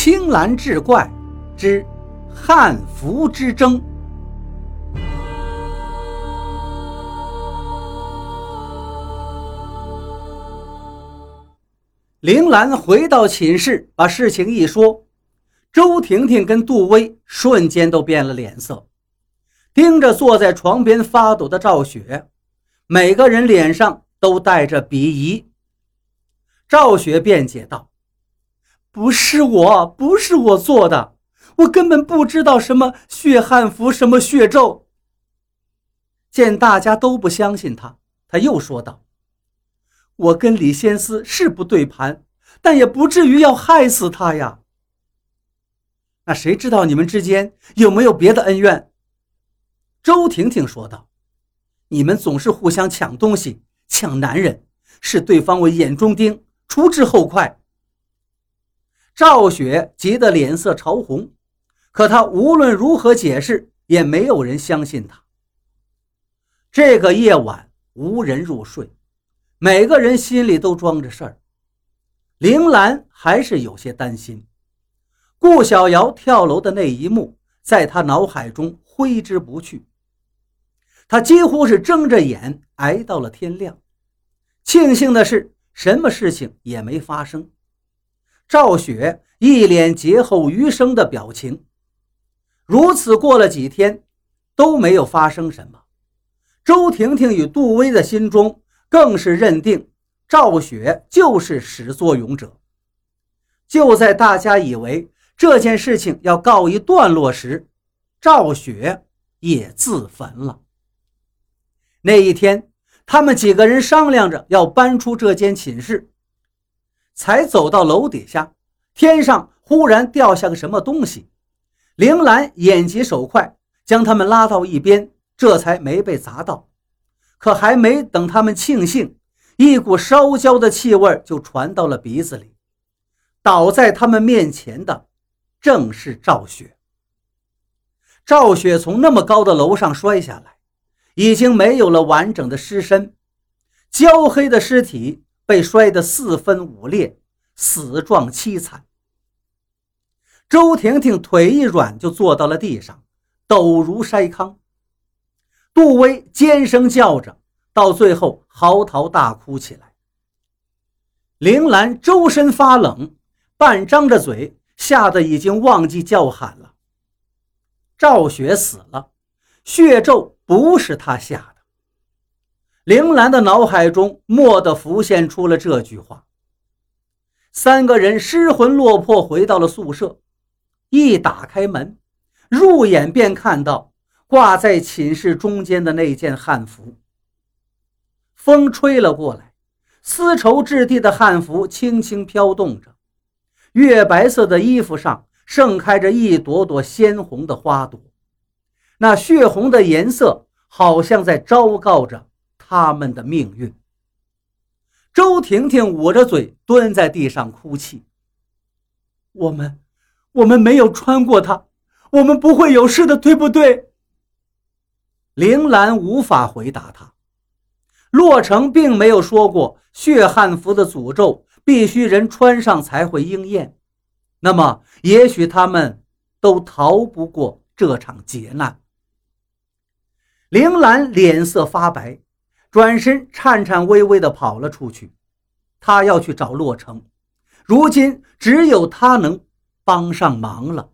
青蓝志怪之汉服之争。铃兰回到寝室，把事情一说，周婷婷跟杜威瞬间都变了脸色，盯着坐在床边发抖的赵雪，每个人脸上都带着鄙夷。赵雪辩解道：“不是我，不是我做的，我根本不知道什么血汉服，什么血咒。”见大家都不相信他，他又说道。我跟李仙思是不对盘，但也不至于要害死他呀。那谁知道你们之间有没有别的恩怨？周婷婷说道：“你们总是互相抢东西、抢男人，视对方为眼中钉，除之后快。”赵雪急得脸色潮红，可她无论如何解释，也没有人相信她。这个夜晚无人入睡。每个人心里都装着事儿，铃兰还是有些担心。顾小瑶跳楼的那一幕，在她脑海中挥之不去。她几乎是睁着眼挨到了天亮。庆幸的是，什么事情也没发生。赵雪一脸劫后余生的表情。如此过了几天，都没有发生什么。周婷婷与杜威的心中。更是认定赵雪就是始作俑者。就在大家以为这件事情要告一段落时，赵雪也自焚了。那一天，他们几个人商量着要搬出这间寝室，才走到楼底下，天上忽然掉下个什么东西。铃兰眼疾手快，将他们拉到一边，这才没被砸到。可还没等他们庆幸，一股烧焦的气味就传到了鼻子里。倒在他们面前的，正是赵雪。赵雪从那么高的楼上摔下来，已经没有了完整的尸身，焦黑的尸体被摔得四分五裂，死状凄惨。周婷婷腿一软就坐到了地上，抖如筛糠。杜威尖声叫着，到最后嚎啕大哭起来。铃兰周身发冷，半张着嘴，吓得已经忘记叫喊了。赵雪死了，血咒不是他下的。铃兰的脑海中蓦地浮现出了这句话。三个人失魂落魄回到了宿舍，一打开门，入眼便看到。挂在寝室中间的那件汉服，风吹了过来，丝绸质地的汉服轻轻飘动着，月白色的衣服上盛开着一朵朵鲜红的花朵，那血红的颜色好像在昭告着他们的命运。周婷婷捂着嘴蹲在地上哭泣：“我们，我们没有穿过它，我们不会有事的，对不对？”铃兰无法回答他。洛城并没有说过血汉服的诅咒必须人穿上才会应验，那么也许他们都逃不过这场劫难。铃兰脸色发白，转身颤颤巍巍地跑了出去。他要去找洛城，如今只有他能帮上忙了。